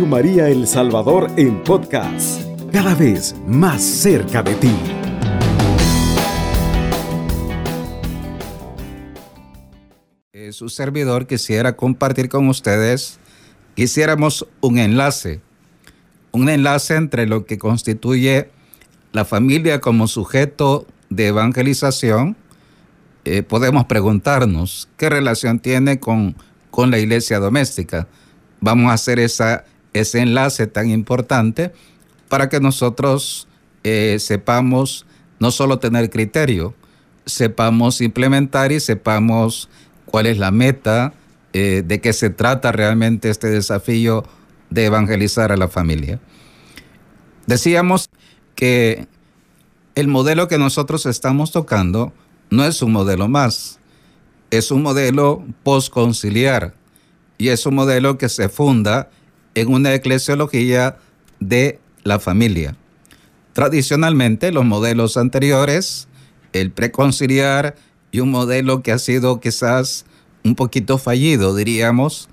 María El Salvador en podcast, cada vez más cerca de ti. Eh, su servidor quisiera compartir con ustedes, quisiéramos un enlace, un enlace entre lo que constituye la familia como sujeto de evangelización. Eh, podemos preguntarnos qué relación tiene con, con la iglesia doméstica vamos a hacer esa, ese enlace tan importante para que nosotros eh, sepamos no solo tener criterio, sepamos implementar y sepamos cuál es la meta, eh, de qué se trata realmente este desafío de evangelizar a la familia. Decíamos que el modelo que nosotros estamos tocando no es un modelo más, es un modelo postconciliar y es un modelo que se funda en una eclesiología de la familia. Tradicionalmente los modelos anteriores, el preconciliar y un modelo que ha sido quizás un poquito fallido, diríamos,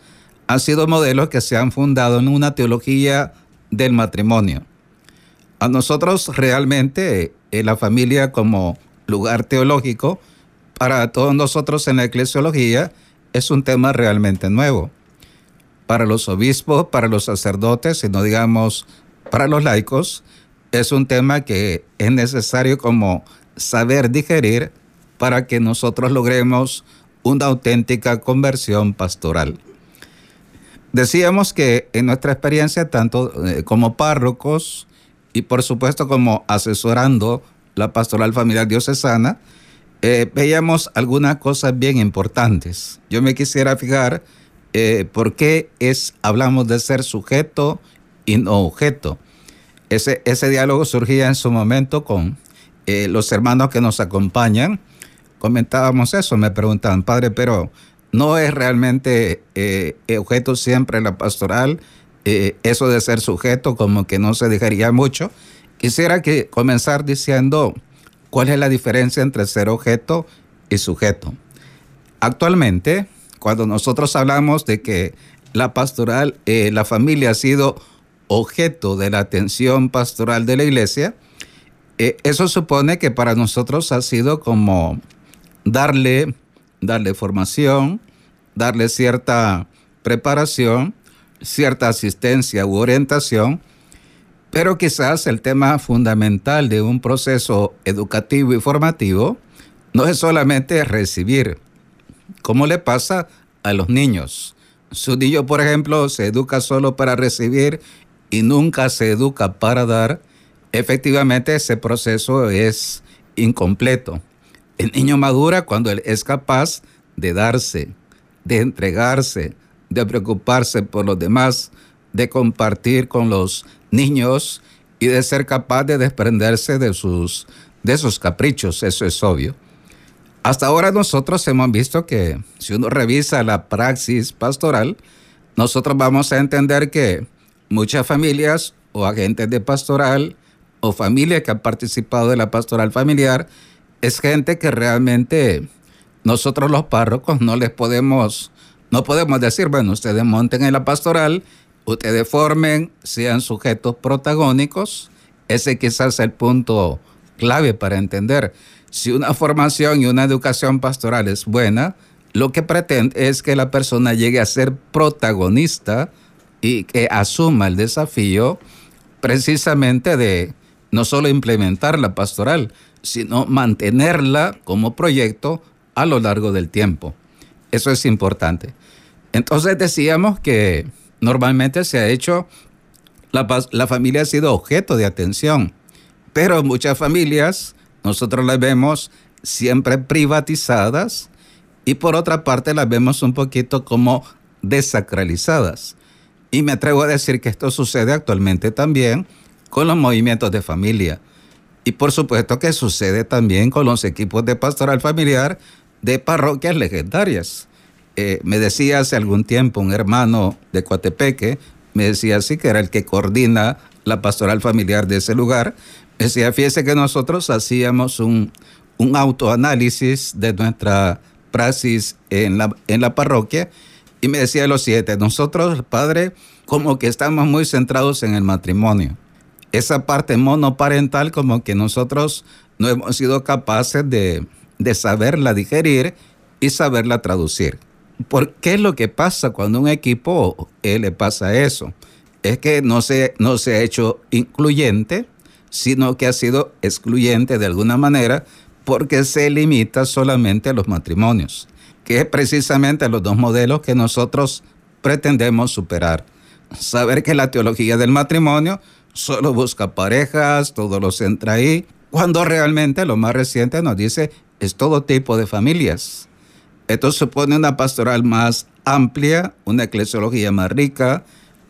han sido modelos que se han fundado en una teología del matrimonio. A nosotros realmente en la familia como lugar teológico, para todos nosotros en la eclesiología, es un tema realmente nuevo para los obispos, para los sacerdotes y no digamos para los laicos, es un tema que es necesario como saber digerir para que nosotros logremos una auténtica conversión pastoral. Decíamos que en nuestra experiencia, tanto eh, como párrocos y por supuesto como asesorando la pastoral familiar diocesana, eh, veíamos algunas cosas bien importantes. Yo me quisiera fijar eh, por qué es, hablamos de ser sujeto y no objeto. Ese, ese diálogo surgía en su momento con eh, los hermanos que nos acompañan. Comentábamos eso, me preguntaban, padre, pero no es realmente eh, objeto siempre la pastoral, eso de ser sujeto como que no se dejaría mucho. Quisiera que comenzar diciendo cuál es la diferencia entre ser objeto y sujeto. Actualmente, cuando nosotros hablamos de que la pastoral, eh, la familia ha sido objeto de la atención pastoral de la iglesia, eh, eso supone que para nosotros ha sido como darle, darle formación, darle cierta preparación, cierta asistencia u orientación, pero quizás el tema fundamental de un proceso educativo y formativo no es solamente recibir, ¿Cómo le pasa a los niños? Su niño, por ejemplo, se educa solo para recibir y nunca se educa para dar. Efectivamente, ese proceso es incompleto. El niño madura cuando él es capaz de darse, de entregarse, de preocuparse por los demás, de compartir con los niños y de ser capaz de desprenderse de sus, de sus caprichos, eso es obvio. Hasta ahora nosotros hemos visto que si uno revisa la praxis pastoral, nosotros vamos a entender que muchas familias o agentes de pastoral o familias que han participado de la pastoral familiar es gente que realmente nosotros los párrocos no les podemos, no podemos decir, bueno, ustedes monten en la pastoral, ustedes formen, sean sujetos protagónicos. Ese quizás es el punto clave para entender si una formación y una educación pastoral es buena, lo que pretende es que la persona llegue a ser protagonista y que asuma el desafío precisamente de no solo implementar la pastoral, sino mantenerla como proyecto a lo largo del tiempo. Eso es importante. Entonces decíamos que normalmente se ha hecho, la, la familia ha sido objeto de atención, pero muchas familias nosotros las vemos siempre privatizadas y por otra parte las vemos un poquito como desacralizadas. Y me atrevo a decir que esto sucede actualmente también con los movimientos de familia. Y por supuesto que sucede también con los equipos de pastoral familiar de parroquias legendarias. Eh, me decía hace algún tiempo un hermano de Coatepeque, me decía así que era el que coordina la pastoral familiar de ese lugar, Decía, fíjese que nosotros hacíamos un, autoanálisis de nuestra praxis en la, en la parroquia y me decía los siete, nosotros, padre, como que estamos muy centrados en el matrimonio. Esa parte monoparental como que nosotros no hemos sido capaces de, de saberla digerir y saberla traducir. ¿Por qué es lo que pasa cuando un equipo eh, le pasa eso? Es que no se, no se ha hecho incluyente, sino que ha sido excluyente de alguna manera porque se limita solamente a los matrimonios, que es precisamente los dos modelos que nosotros pretendemos superar. Saber que la teología del matrimonio solo busca parejas, todo lo centra ahí, cuando realmente lo más reciente nos dice es todo tipo de familias. Esto supone una pastoral más amplia, una eclesiología más rica,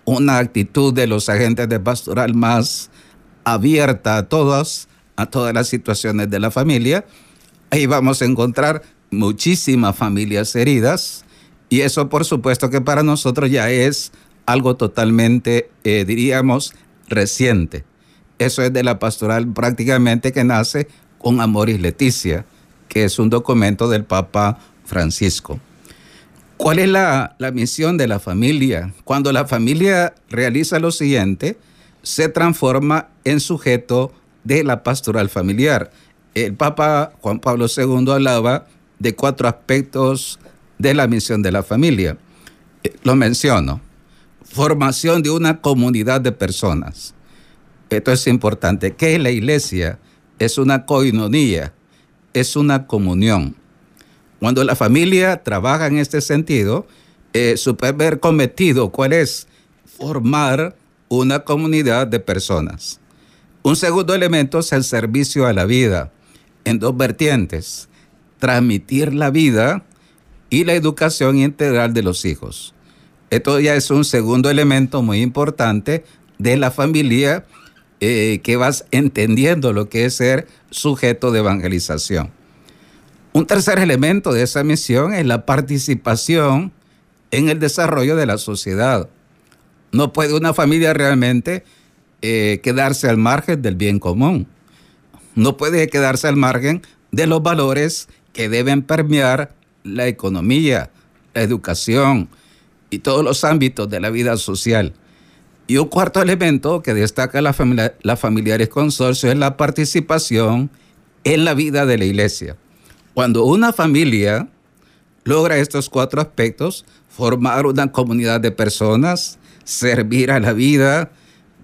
una actitud de los agentes de pastoral más abierta a todas, a todas las situaciones de la familia. Ahí vamos a encontrar muchísimas familias heridas y eso por supuesto que para nosotros ya es algo totalmente, eh, diríamos, reciente. Eso es de la pastoral prácticamente que nace con Amoris Leticia, que es un documento del Papa Francisco. ¿Cuál es la, la, misión de la familia? Cuando la familia realiza lo siguiente, se transforma en sujeto de la pastoral familiar. El Papa Juan Pablo II hablaba de cuatro aspectos de la misión de la familia. Eh, lo menciono. Formación de una comunidad de personas. Esto es importante. ¿Qué es la iglesia? Es una coinonía, es una comunión. Cuando la familia trabaja en este sentido, eh, su primer cometido, ¿cuál es? Formar una comunidad de personas. Un segundo elemento es el servicio a la vida, en dos vertientes, transmitir la vida y la educación integral de los hijos. Esto ya es un segundo elemento muy importante de la familia eh, que vas entendiendo lo que es ser sujeto de evangelización. Un tercer elemento de esa misión es la participación en el desarrollo de la sociedad. No puede una familia realmente eh, quedarse al margen del bien común. No puede quedarse al margen de los valores que deben permear la economía, la educación y todos los ámbitos de la vida social. Y un cuarto elemento que destaca la, familia, la familiares consorcio es la participación en la vida de la iglesia. Cuando una familia logra estos cuatro aspectos, formar una comunidad de personas, servir a la vida,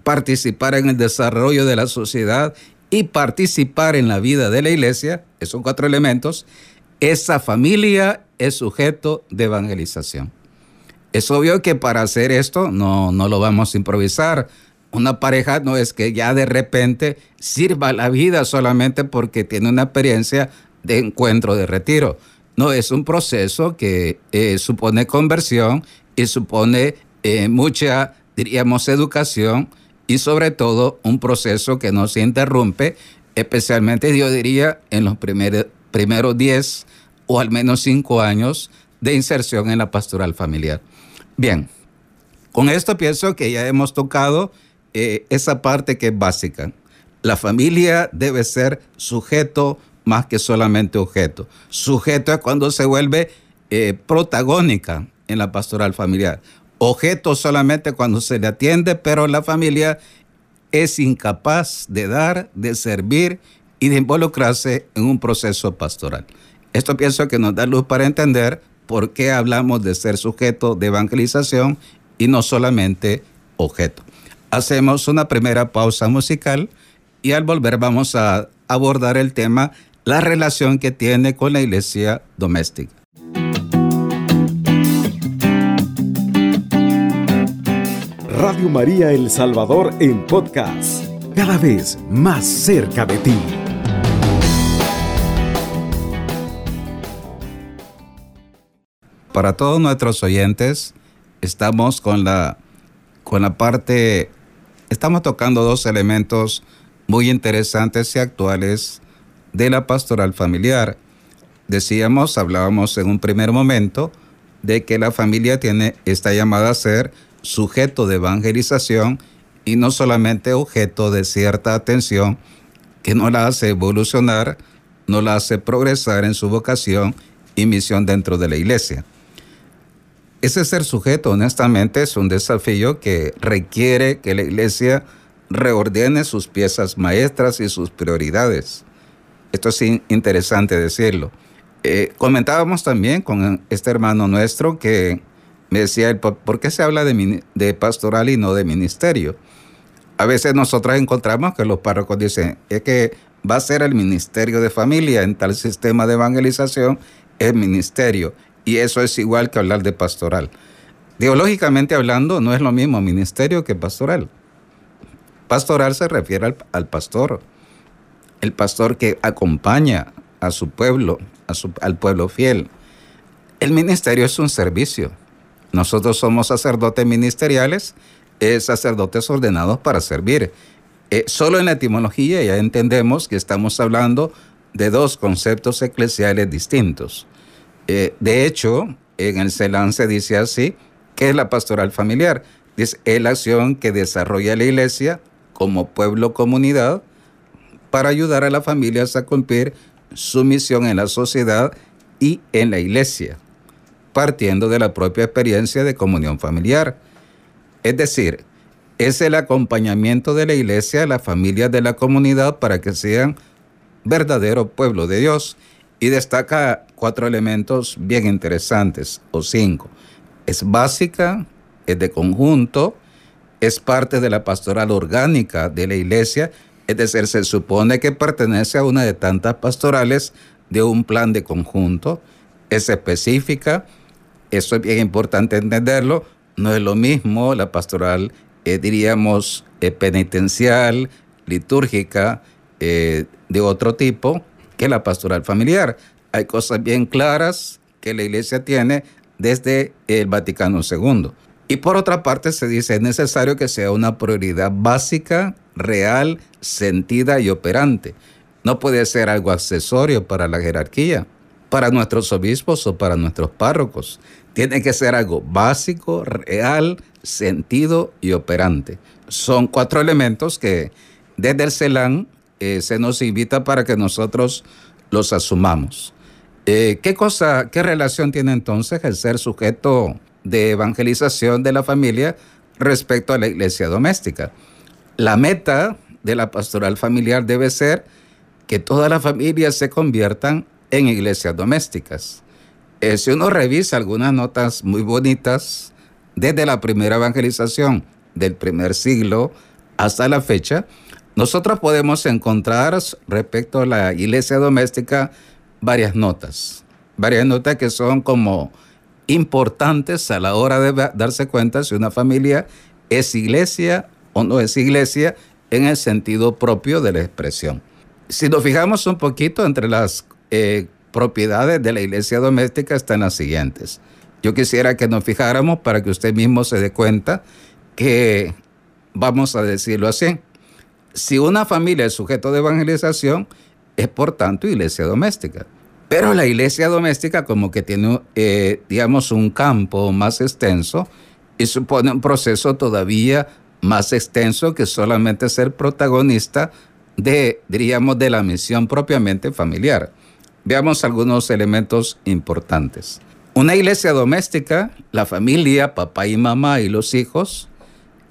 participar en el desarrollo de la sociedad y participar en la vida de la iglesia, esos cuatro elementos, esa familia es sujeto de evangelización. Es obvio que para hacer esto no, no lo vamos a improvisar. Una pareja no es que ya de repente sirva la vida solamente porque tiene una experiencia de encuentro de retiro. No, es un proceso que eh, supone conversión y supone eh, mucha, diríamos, educación y sobre todo un proceso que no se interrumpe, especialmente yo diría en los primeros, primeros 10 o al menos 5 años de inserción en la pastoral familiar. Bien, con esto pienso que ya hemos tocado eh, esa parte que es básica. La familia debe ser sujeto más que solamente objeto. Sujeto es cuando se vuelve eh, protagónica en la pastoral familiar. Objeto solamente cuando se le atiende, pero la familia es incapaz de dar, de servir y de involucrarse en un proceso pastoral. Esto pienso que nos da luz para entender por qué hablamos de ser sujeto de evangelización y no solamente objeto. Hacemos una primera pausa musical y al volver vamos a abordar el tema la relación que tiene con la iglesia doméstica. Radio María El Salvador en podcast, cada vez más cerca de ti. Para todos nuestros oyentes, estamos con la, con la parte, estamos tocando dos elementos muy interesantes y actuales de la pastoral familiar. Decíamos, hablábamos en un primer momento de que la familia tiene esta llamada a ser sujeto de evangelización y no solamente objeto de cierta atención que no la hace evolucionar, no la hace progresar en su vocación y misión dentro de la iglesia. Ese ser sujeto, honestamente, es un desafío que requiere que la iglesia reordene sus piezas maestras y sus prioridades. Esto es interesante decirlo. Eh, comentábamos también con este hermano nuestro que me decía, ¿por qué se habla de, de pastoral y no de ministerio? A veces nosotros encontramos que los párrocos dicen, es que va a ser el ministerio de familia en tal sistema de evangelización, es ministerio. Y eso es igual que hablar de pastoral. Teológicamente hablando, no es lo mismo ministerio que pastoral. Pastoral se refiere al, pastor, el pastor que acompaña a su pueblo, al pueblo fiel. El ministerio es un servicio. Nosotros somos sacerdotes ministeriales, sacerdotes ordenados para servir. Eh, solo en la etimología ya entendemos que estamos hablando de dos conceptos eclesiales distintos. Eh, de hecho, en el CELAN se dice así, que es la pastoral familiar. Es la acción que desarrolla la iglesia como pueblo comunidad para ayudar a las familias a cumplir su misión en la sociedad y en la iglesia, partiendo de la propia experiencia de comunión familiar. Es decir, es el acompañamiento de la iglesia a las familias de la comunidad para que sean verdadero pueblo de Dios. Y destaca cuatro elementos bien interesantes, o cinco. Es básica, es de conjunto, es parte de la pastoral orgánica de la iglesia, es decir, se supone que pertenece a una de tantas pastorales de un plan de conjunto, es específica, eso es bien importante entenderlo, no es lo mismo la pastoral, eh, diríamos, eh, penitencial, litúrgica, eh, de otro tipo que la pastoral familiar. Hay cosas bien claras que la iglesia tiene desde el Vaticano II. Y por otra parte se dice, es necesario que sea una prioridad básica, real, sentida y operante. No puede ser algo accesorio para la jerarquía, para nuestros obispos o para nuestros párrocos. Tiene que ser algo básico, real, sentido y operante. Son cuatro elementos que desde el CELAN eh, se nos invita para que nosotros los asumamos. Eh, ¿Qué cosa, qué relación tiene entonces el ser sujeto de evangelización de la familia respecto a la iglesia doméstica? La meta de la pastoral familiar debe ser que todas las familias se conviertan en iglesias domésticas. Eh, si uno revisa algunas notas muy bonitas desde la primera evangelización del primer siglo hasta la fecha, nosotros podemos encontrar respecto a la iglesia doméstica varias notas, varias notas que son como importantes a la hora de darse cuenta si una familia es iglesia o no es iglesia en el sentido propio de la expresión. Si nos fijamos un poquito entre las eh, propiedades de la iglesia doméstica están las siguientes. Yo quisiera que nos fijáramos para que usted mismo se dé cuenta que, vamos a decirlo así, si una familia es sujeto de evangelización, es por tanto iglesia doméstica. Pero la iglesia doméstica como que tiene, eh, digamos, un campo más extenso y supone un proceso todavía más extenso que solamente ser protagonista de, diríamos, de la misión propiamente familiar. Veamos algunos elementos importantes. Una iglesia doméstica, la familia, papá y mamá y los hijos,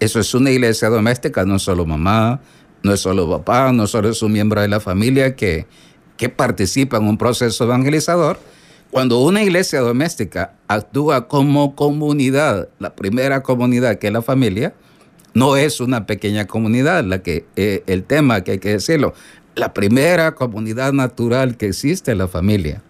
eso es una iglesia doméstica, no solo mamá, no es solo papá, no solo es un miembro de la familia que, que participa en un proceso evangelizador. Cuando una iglesia doméstica actúa como comunidad, la primera comunidad que es la familia, no es una pequeña comunidad, la que, eh, el tema que hay que decirlo, la primera comunidad natural que existe la familia.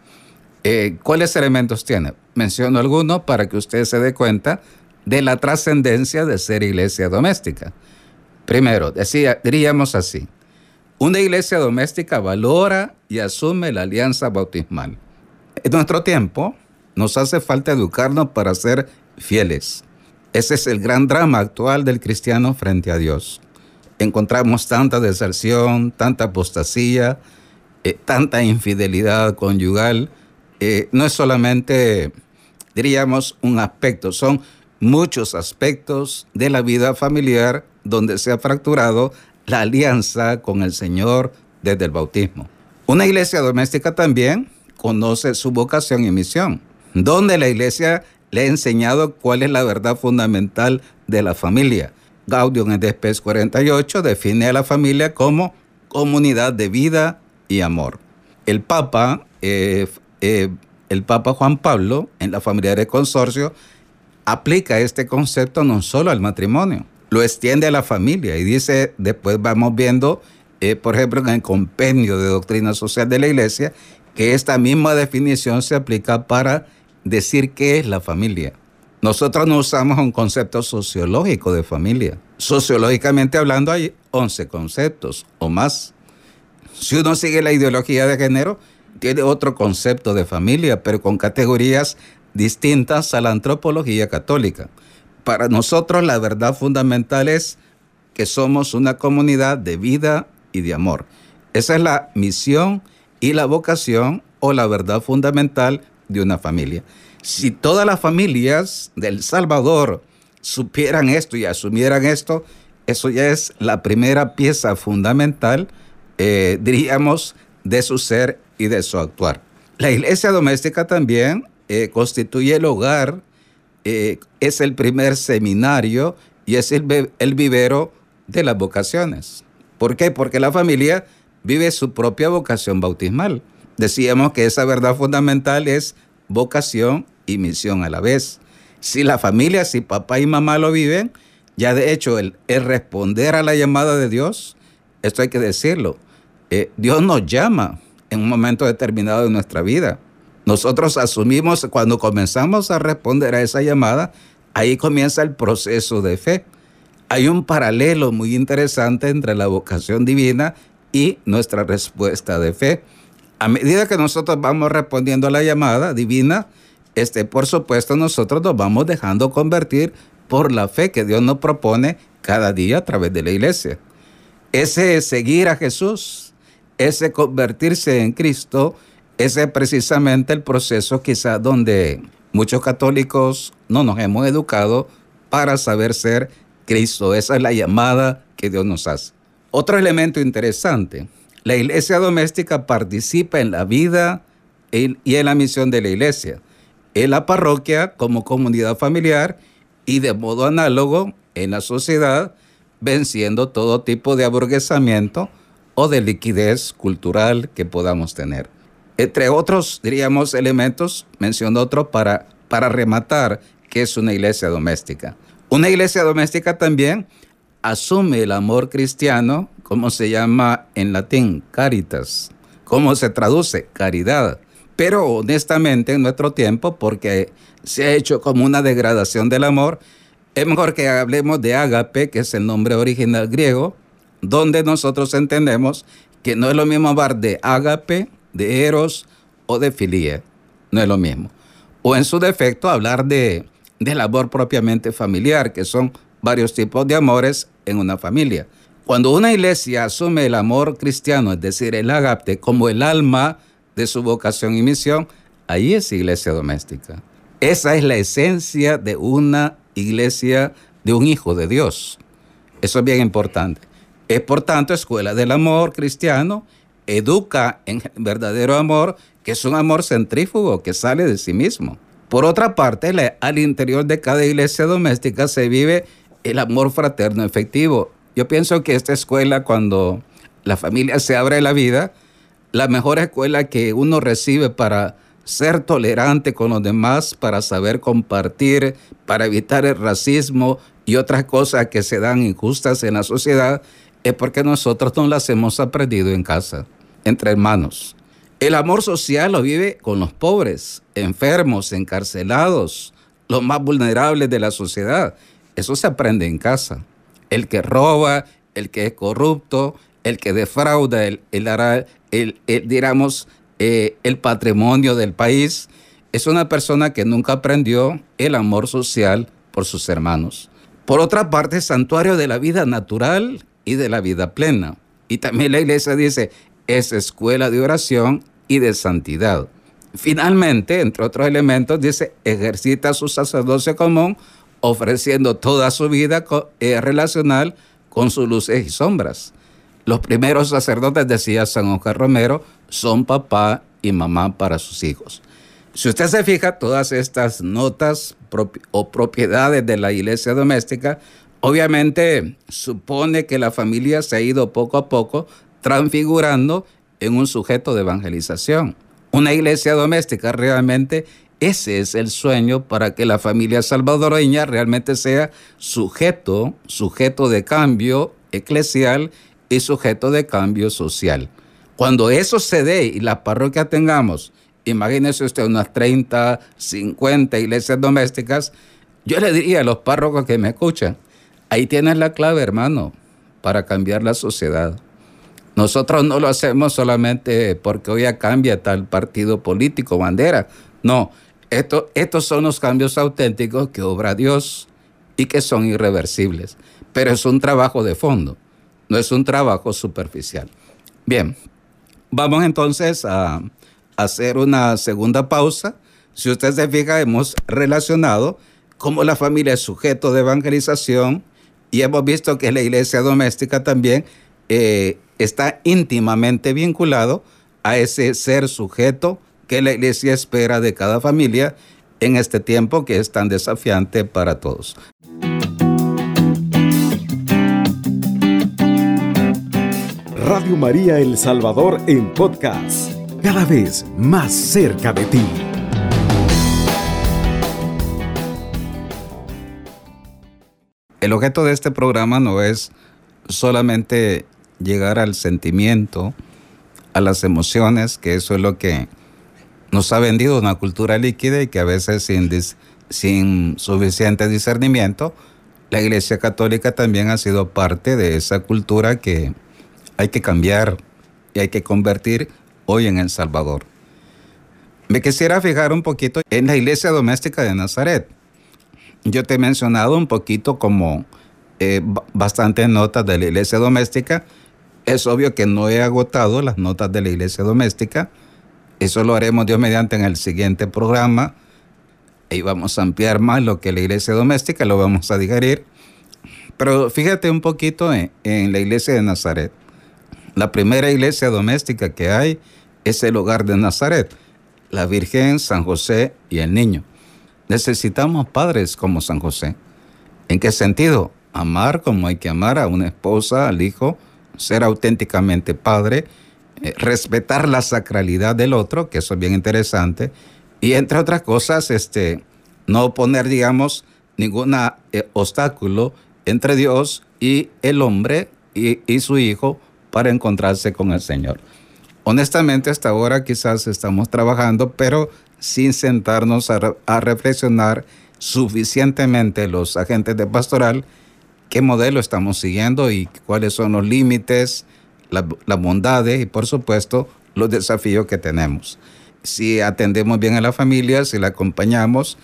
Eh, ¿Cuáles elementos tiene? Menciono algunos para que usted se dé cuenta de la trascendencia de ser iglesia doméstica. Primero, decía, diríamos así, una iglesia doméstica valora y asume la alianza bautismal. En nuestro tiempo nos hace falta educarnos para ser fieles. Ese es el gran drama actual del cristiano frente a Dios. Encontramos tanta deserción, tanta apostasía, eh, tanta infidelidad conyugal. Eh, no es solamente, diríamos, un aspecto, son muchos aspectos de la vida familiar donde se ha fracturado la alianza con el Señor desde el bautismo. Una iglesia doméstica también conoce su vocación y misión, donde la iglesia le ha enseñado cuál es la verdad fundamental de la familia. Gaudium en Despes 48 define a la familia como comunidad de vida y amor. El Papa, eh, eh, el Papa Juan Pablo, en la familia de consorcio, aplica este concepto no solo al matrimonio, lo extiende a la familia y dice, después vamos viendo, eh, por ejemplo, en el compendio de doctrina social de la iglesia, que esta misma definición se aplica para decir qué es la familia. Nosotros no usamos un concepto sociológico de familia. Sociológicamente hablando hay 11 conceptos o más. Si uno sigue la ideología de género, tiene otro concepto de familia, pero con categorías distintas a la antropología católica. Para nosotros la verdad fundamental es que somos una comunidad de vida y de amor. Esa es la misión y la vocación o la verdad fundamental de una familia. Si todas las familias del Salvador supieran esto y asumieran esto, eso ya es la primera pieza fundamental, eh, diríamos, de su ser y de su actuar. La iglesia doméstica también eh, constituye el hogar, eh, es el primer seminario y es el, el vivero de las vocaciones. ¿Por qué? Porque la familia vive su propia vocación bautismal. Decíamos que esa verdad fundamental es vocación y misión a la vez. Si la familia, si papá y mamá lo viven, ya de hecho el, responder a la llamada de Dios, esto hay que decirlo, eh, Dios nos llama en un momento determinado de nuestra vida. Nosotros asumimos, cuando comenzamos a responder a esa llamada, ahí comienza el proceso de fe. Hay un paralelo muy interesante entre la vocación divina y nuestra respuesta de fe. A medida que nosotros vamos respondiendo a la llamada divina, este, por supuesto nosotros nos vamos dejando convertir por la fe que Dios nos propone cada día a través de la iglesia. Ese seguir a Jesús, ese convertirse en Cristo, ese es precisamente el proceso quizá donde muchos católicos no nos hemos educado para saber ser Cristo. Esa es la llamada que Dios nos hace. Otro elemento interesante, la iglesia doméstica participa en la vida y en la misión de la iglesia en la parroquia como comunidad familiar y de modo análogo en la sociedad, venciendo todo tipo de aburguesamiento o de liquidez cultural que podamos tener. Entre otros, diríamos, elementos, menciono otro para, para rematar que es una iglesia doméstica. Una iglesia doméstica también asume el amor cristiano, como se llama en latín, caritas. ¿Cómo se traduce? Caridad. Pero honestamente en nuestro tiempo, porque se ha hecho como una degradación del amor, es mejor que hablemos de ágape, que es el nombre original griego, donde nosotros entendemos que no es lo mismo hablar de ágape, de eros o de filía. No es lo mismo. O en su defecto hablar de, del amor propiamente familiar, que son varios tipos de amores en una familia. Cuando una iglesia asume el amor cristiano, es decir, el ágape, como el alma de su vocación y misión, ahí es iglesia doméstica. Esa es la esencia de una iglesia, de un hijo de Dios. Eso es bien importante. Es por tanto escuela del amor cristiano, educa en verdadero amor, que es un amor centrífugo que sale de sí mismo. Por otra parte, al interior de cada iglesia doméstica se vive el amor fraterno efectivo. Yo pienso que esta escuela, cuando la familia se abre la vida, la mejor escuela que uno recibe para ser tolerante con los demás, para saber compartir, para evitar el racismo y otras cosas que se dan injustas en la sociedad, es porque nosotros no las hemos aprendido en casa, entre hermanos. El amor social lo vive con los pobres, enfermos, encarcelados, los más vulnerables de la sociedad. Eso se aprende en casa. El que roba, el que es corrupto, el que defrauda, el, el, el, digamos, eh, el patrimonio del país, es una persona que nunca aprendió el amor social por sus hermanos. Por otra parte, santuario de la vida natural y de la vida plena. Y también la iglesia dice, es escuela de oración y de santidad. Finalmente, entre otros elementos, dice, ejercita su sacerdocio común ofreciendo toda su vida eh, relacional con sus luces y sombras. Los primeros sacerdotes, decía San Oscar Romero, son papá y mamá para sus hijos. Si usted se fija, todas estas notas o propiedades de la iglesia doméstica, obviamente supone que la familia se ha ido poco a poco transfigurando en un sujeto de evangelización. Una iglesia doméstica realmente ese es el sueño para que la familia salvadoreña realmente sea sujeto, sujeto de cambio eclesial y sujeto de cambio social. Cuando eso se dé y la parroquia tengamos, imagínese usted unas 30, 50 iglesias domésticas, yo le diría a los párrocos que me escuchan, ahí tienes la clave, hermano, para cambiar la sociedad. Nosotros no lo hacemos solamente porque hoy cambia tal partido político, bandera. No, esto, estos son los cambios auténticos que obra Dios y que son irreversibles. Pero es un trabajo de fondo, no es un trabajo superficial. Bien, vamos entonces a hacer una segunda pausa. Si usted se fija, hemos relacionado cómo la familia es sujeto de evangelización y hemos visto que la iglesia doméstica también eh, está íntimamente vinculado a ese ser sujeto que la iglesia espera de cada familia en este tiempo que es tan desafiante para todos. Radio María El Salvador en podcast, cada vez más cerca de ti. El objeto de este programa no es solamente llegar al sentimiento, a las emociones, que eso es lo que nos ha vendido una cultura líquida y que a veces sin, sin suficiente discernimiento, la Iglesia Católica también ha sido parte de esa cultura que hay que cambiar y hay que convertir hoy en El Salvador. Me quisiera fijar un poquito en la iglesia doméstica de Nazaret. Yo te he mencionado un poquito como eh, bastantes notas de la iglesia doméstica. Es obvio que no he agotado las notas de la iglesia doméstica. Eso lo haremos Dios mediante en el siguiente programa. Ahí vamos a ampliar más lo que la iglesia doméstica, lo vamos a digerir. Pero fíjate un poquito en, la iglesia de Nazaret. La primera iglesia doméstica que hay es el hogar de Nazaret, la Virgen, San José y el niño. Necesitamos padres como San José. ¿En qué sentido? Amar como hay que amar a una esposa, al hijo, ser auténticamente padre, respetar la sacralidad del otro, que eso es bien interesante, y entre otras cosas, este, no poner, digamos, ningún eh, obstáculo entre Dios y el hombre y, y su hijo para encontrarse con el Señor. Honestamente, hasta ahora quizás estamos trabajando, pero sin sentarnos a, reflexionar suficientemente los agentes de pastoral qué modelo estamos siguiendo y cuáles son los límites, las bondades y por supuesto los desafíos que tenemos. Si atendemos bien a la familia, si la acompañamos,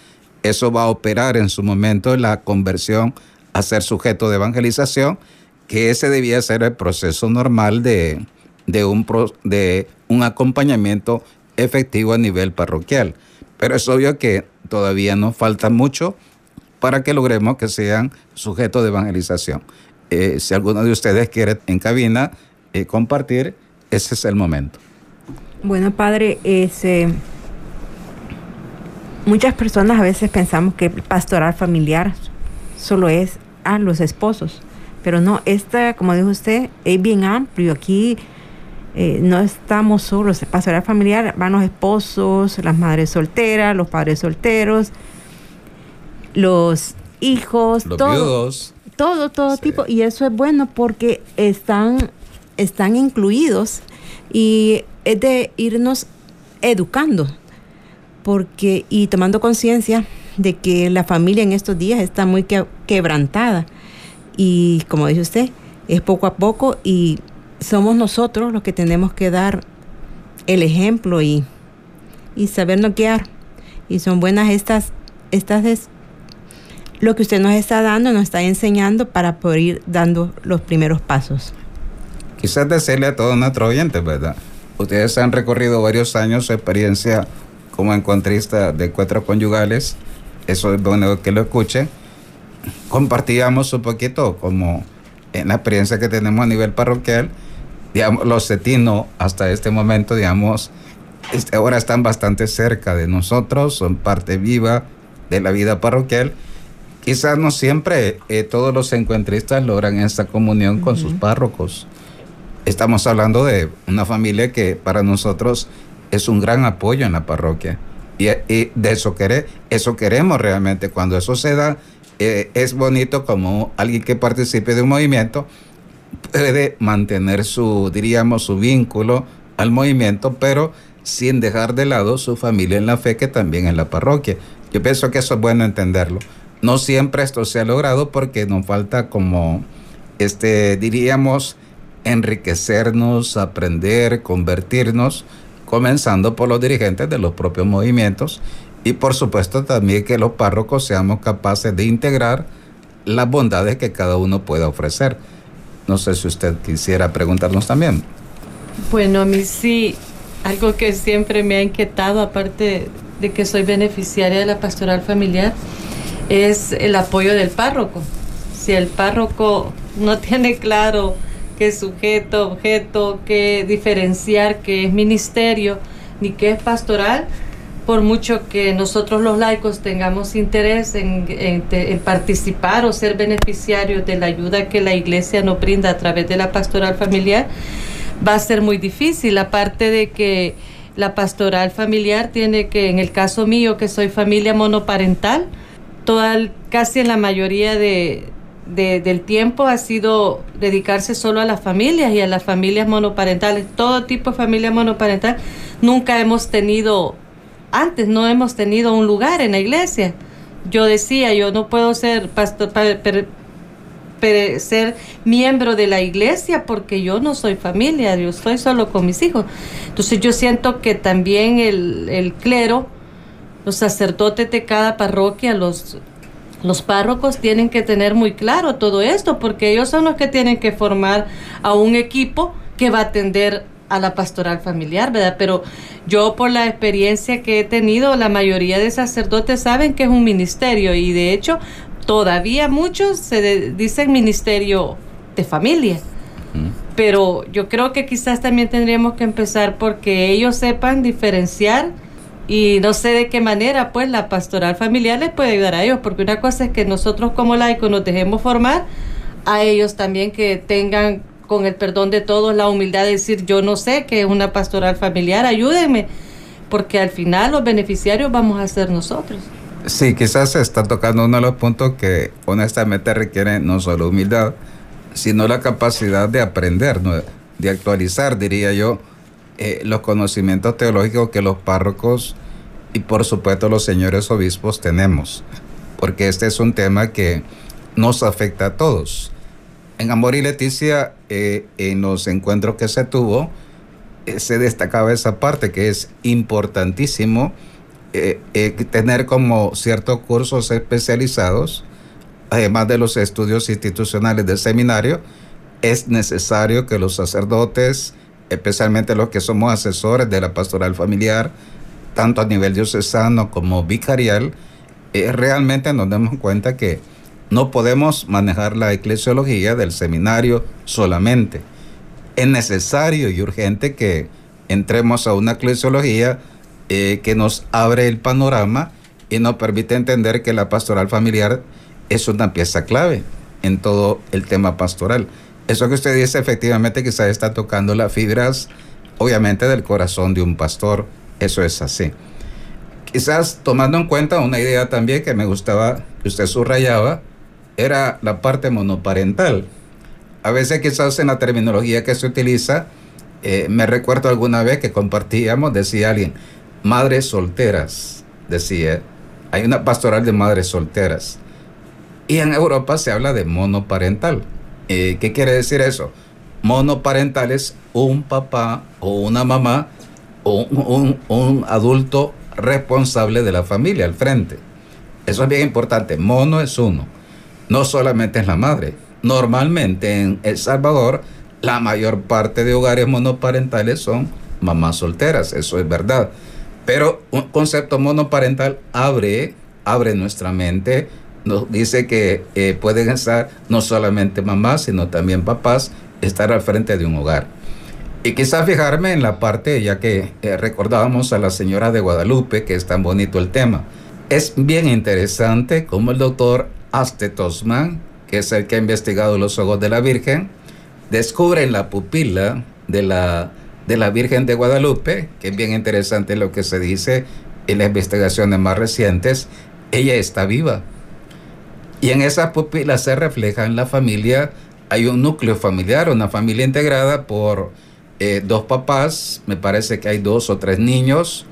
eso va a operar en su momento la conversión a ser sujeto de evangelización, que ese debía ser el proceso normal de, de, un, de un acompañamiento efectivo a nivel parroquial. Pero es obvio que todavía nos falta mucho para que logremos que sean sujetos de evangelización. Eh, si alguno de ustedes quiere en cabina eh, compartir, ese es el momento. Bueno, padre, muchas personas a veces pensamos que pastoral familiar solo es a los esposos, pero no, esta, como dijo usted, es bien amplio. Aquí eh, no estamos solos, pastoral familiar van los esposos, las madres solteras, los padres solteros, los hijos, los todo, todo, todo tipo, y eso es bueno porque están están incluidos y es de irnos educando porque y tomando conciencia de que la familia en estos días está muy quebrantada. Y como dice usted es poco a poco y somos nosotros los que tenemos que dar el ejemplo y, y sabernos guiar y son buenas estas estas es lo que usted nos está dando nos está enseñando para poder ir dando los primeros pasos quizás decirle a todos nuestros oyentes, ¿verdad? Ustedes han recorrido varios años su experiencia como encontrista de encuentros conyugales. Eso es bueno que lo escuchen. Compartíamos un poquito como en la experiencia que tenemos a nivel parroquial. Digamos, los cetinos hasta este momento, digamos, este, ahora están bastante cerca de nosotros, son parte viva de la vida parroquial. Quizás no siempre eh, todos los encuentristas logran esta comunión con sus párrocos. Estamos hablando de una familia que para nosotros es un gran apoyo en la parroquia. Y, de eso, queremos, eso queremos realmente. Cuando eso se da, eh, es bonito como alguien que participe de un movimiento puede mantener su, diríamos, su vínculo al movimiento, pero sin dejar de lado su familia en la fe que también en la parroquia. Yo pienso que eso es bueno entenderlo. No siempre esto se ha logrado porque nos falta como, este, diríamos, enriquecernos, aprender, convertirnos, comenzando por los dirigentes de los propios movimientos y por supuesto también que los párrocos seamos capaces de integrar las bondades que cada uno pueda ofrecer. No sé si usted quisiera preguntarnos también. Bueno, a mí sí, algo que siempre me ha inquietado, aparte de que soy beneficiaria de la pastoral familiar, es el apoyo del párroco. Si el párroco no tiene claro qué sujeto, objeto, qué diferenciar qué es ministerio, ni qué es pastoral, por mucho que nosotros los laicos tengamos interés en, participar o ser beneficiarios de la ayuda que la iglesia nos brinda a través de la pastoral familiar, va a ser muy difícil, aparte de que la pastoral familiar tiene que, en el caso mío, que soy familia monoparental, toda, casi en la mayoría de, del tiempo ha sido dedicarse solo a las familias y a las familias monoparentales, todo tipo de familia monoparental. Nunca hemos tenido antes no hemos tenido un lugar en la iglesia. Yo decía, yo no puedo ser pastor, ser miembro de la iglesia porque yo no soy familia, yo estoy solo con mis hijos. Entonces yo siento que también el, el clero, los sacerdotes de cada parroquia, los, los párrocos tienen que tener muy claro todo esto porque ellos son los que tienen que formar a un equipo que va a atender a la pastoral familiar, ¿verdad? Pero yo por la experiencia que he tenido, la mayoría de sacerdotes saben que es un ministerio y de hecho todavía muchos se dicen ministerio de familia. Pero yo creo que quizás también tendríamos que empezar porque ellos sepan diferenciar y no sé de qué manera pues la pastoral familiar les puede ayudar a ellos, porque una cosa es que nosotros como laicos nos dejemos formar, a ellos también que tengan con el perdón de todos, la humildad de decir, yo no sé qué es una pastoral familiar, ayúdenme, porque al final los beneficiarios vamos a ser nosotros. Sí, quizás se está tocando uno de los puntos que honestamente requieren no solo humildad, sino la capacidad de aprender, de actualizar, diría yo, eh, los conocimientos teológicos que los párrocos y por supuesto los señores obispos tenemos, porque este es un tema que nos afecta a todos. En Amor y Leticia, eh, en los encuentros que se tuvo, eh, se destacaba esa parte que es importantísimo tener como ciertos cursos especializados, además de los estudios institucionales del seminario, es necesario que los sacerdotes, especialmente los que somos asesores de la pastoral familiar, tanto a nivel diocesano como vicarial, realmente nos demos cuenta que no podemos manejar la eclesiología del seminario solamente. Es necesario y urgente que entremos a una eclesiología eh, que nos abre el panorama y nos permite entender que la pastoral familiar es una pieza clave en todo el tema pastoral. Eso que usted dice efectivamente quizás está tocando las fibras, obviamente, del corazón de un pastor. Eso es así. Quizás tomando en cuenta una idea también que me gustaba, que usted subrayaba, era la parte monoparental. A veces quizás en la terminología que se utiliza, eh, me recuerdo alguna vez que compartíamos, decía alguien, madres solteras, decía, hay una pastoral de madres solteras. Y en Europa se habla de monoparental. Eh, ¿Qué quiere decir eso? Monoparental es un papá o una mamá o un, un adulto responsable de la familia al frente. Eso es bien importante. Mono es uno no solamente es la madre. Normalmente en El Salvador la mayor parte de hogares monoparentales son mamás solteras, eso es verdad. Pero un concepto monoparental abre, abre nuestra mente, nos dice que eh, pueden estar no solamente mamás, sino también papás, estar al frente de un hogar. Y quizás fijarme en la parte, ya que eh, recordábamos a la señora de Guadalupe, que es tan bonito el tema. Es bien interesante cómo el doctor Aste Tosman, que es el que ha investigado los ojos de la Virgen, descubre en la pupila de la, de la Virgen de Guadalupe, que es bien interesante lo que se dice en las investigaciones más recientes, ella está viva. Y en esa pupila se refleja en la familia, hay un núcleo familiar, una familia integrada por eh, dos papás, me parece que hay dos o tres niños,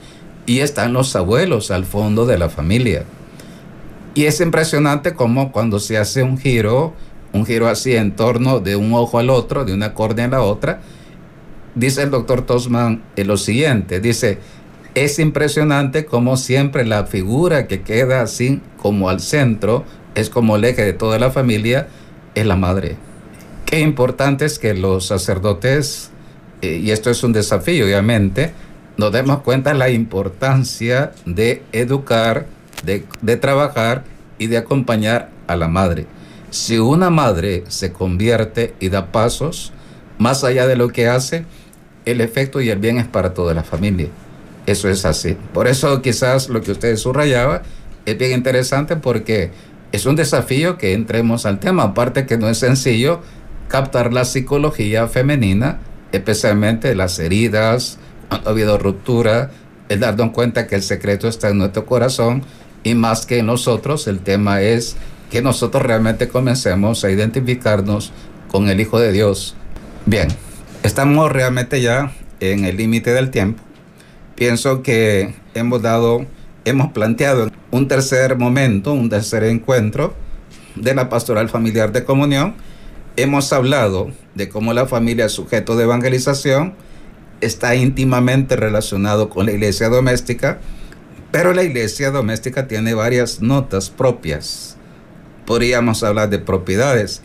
y están los abuelos al fondo de la familia. Y es impresionante como cuando se hace un giro, un giro así en torno de un ojo al otro, de una córnea a la otra, dice el doctor Tosman en lo siguiente, dice, es impresionante como siempre la figura que queda así como al centro, es como el eje de toda la familia, es la madre. Qué importante es que los sacerdotes, eh, y esto es un desafío obviamente, nos demos cuenta la importancia de educar, de, de trabajar y de acompañar a la madre. Si una madre se convierte y da pasos, más allá de lo que hace, el efecto y el bien es para toda la familia. Eso es así. Por eso quizás lo que usted subrayaba es bien interesante porque es un desafío que entremos al tema. Aparte que no es sencillo captar la psicología femenina, especialmente las heridas, ha habido ruptura, el darnos cuenta que el secreto está en nuestro corazón y más que en nosotros, el tema es que nosotros realmente comencemos a identificarnos con el Hijo de Dios. Bien, estamos realmente ya en el límite del tiempo. Pienso que hemos dado, hemos planteado un tercer momento, un tercer encuentro de la pastoral familiar de comunión. Hemos hablado de cómo la familia sujeto de evangelización, está íntimamente relacionado con la iglesia doméstica, pero la iglesia doméstica tiene varias notas propias. Podríamos hablar de propiedades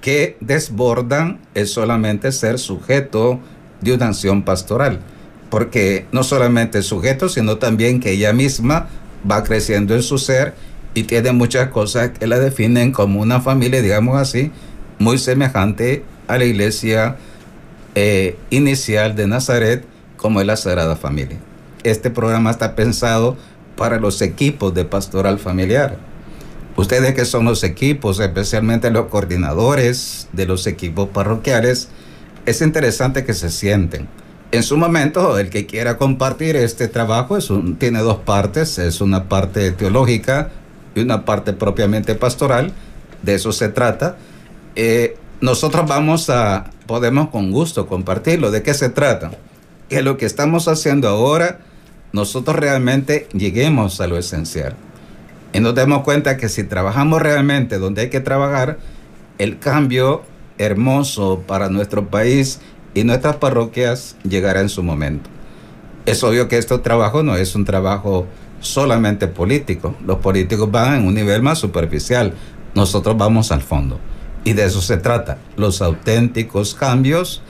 que desbordan el solamente ser sujeto de una acción pastoral, porque no solamente sujeto, sino también que ella misma va creciendo en su ser y tiene muchas cosas que la definen como una familia, digamos así, muy semejante a la iglesia eh, inicial de Nazaret como es la Sagrada Familia. Este programa está pensado para los equipos de pastoral familiar. Ustedes que son los equipos, especialmente los coordinadores de los equipos parroquiales, es interesante que se sienten. En su momento, el que quiera compartir este trabajo es tiene dos partes, es una parte teológica y una parte propiamente pastoral, de eso se trata. Eh, nosotros vamos a, podemos con gusto compartirlo. ¿De qué se trata? Que lo que estamos haciendo ahora, nosotros realmente lleguemos a lo esencial. Y nos demos cuenta que si trabajamos realmente donde hay que trabajar, el cambio hermoso para nuestro país y nuestras parroquias llegará en su momento. Es obvio que este trabajo no es un trabajo solamente político. Los políticos van en un nivel más superficial. Nosotros vamos al fondo. Y de eso se trata. Los auténticos cambios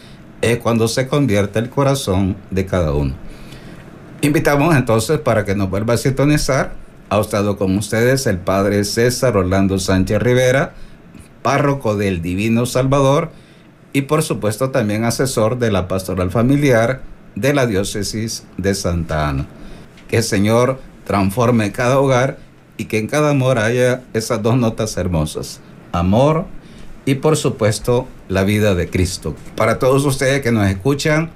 es cuando se convierte el corazón de cada uno. Invitamos entonces para que nos vuelva a sintonizar. Ha estado con ustedes el padre César Orlando Sánchez Rivera, párroco del Divino Salvador y por supuesto también asesor de la pastoral familiar de la diócesis de Santa Ana. Que el Señor transforme cada hogar y que en cada amor haya esas dos notas hermosas. Amor y por supuesto la vida de Cristo. Para todos ustedes que nos escuchan,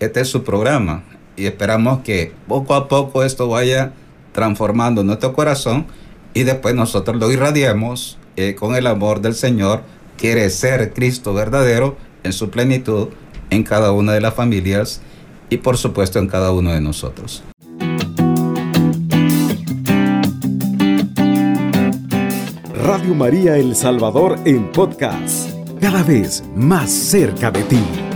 este es su programa y esperamos que poco a poco esto vaya transformando nuestro corazón y después nosotros lo irradiemos eh, con el amor del Señor. Quiere ser Cristo verdadero en su plenitud en cada una de las familias y por supuesto en cada uno de nosotros. Radio María El Salvador en podcast, cada vez más cerca de ti.